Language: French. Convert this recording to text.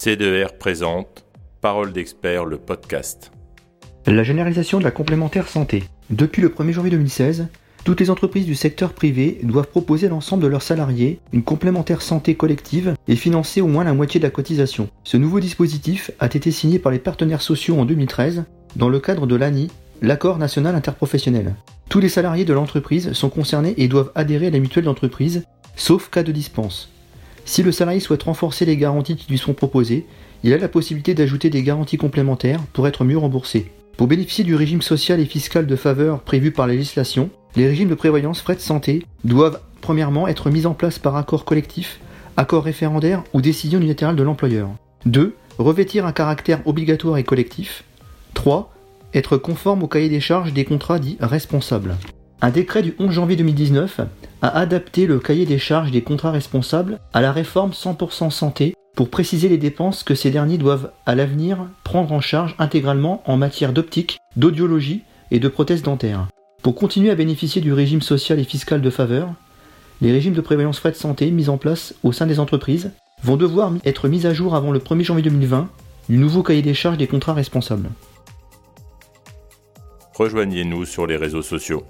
C2R présente Parole d'expert, le podcast. La généralisation de la complémentaire santé. Depuis le 1er janvier 2016, toutes les entreprises du secteur privé doivent proposer à l'ensemble de leurs salariés une complémentaire santé collective et financer au moins la moitié de la cotisation. Ce nouveau dispositif a été signé par les partenaires sociaux en 2013 dans le cadre de l'ANI, l'accord national interprofessionnel. Tous les salariés de l'entreprise sont concernés et doivent adhérer à la mutuelle d'entreprise, sauf cas de dispense. Si le salarié souhaite renforcer les garanties qui lui sont proposées, il a la possibilité d'ajouter des garanties complémentaires pour être mieux remboursé. Pour bénéficier du régime social et fiscal de faveur prévu par la législation, les régimes de prévoyance frais de santé doivent premièrement être mis en place par accord collectif, accord référendaire ou décision unilatérale de l'employeur. 2. Revêtir un caractère obligatoire et collectif. 3. Être conforme au cahier des charges des contrats dits responsables. Un décret du 11 janvier 2019 a adapté le cahier des charges des contrats responsables à la réforme 100% santé pour préciser les dépenses que ces derniers doivent à l'avenir prendre en charge intégralement en matière d'optique, d'audiologie et de prothèses dentaires. Pour continuer à bénéficier du régime social et fiscal de faveur, les régimes de prévoyance frais de santé mis en place au sein des entreprises vont devoir être mis à jour avant le 1er janvier 2020 du nouveau cahier des charges des contrats responsables. Rejoignez-nous sur les réseaux sociaux.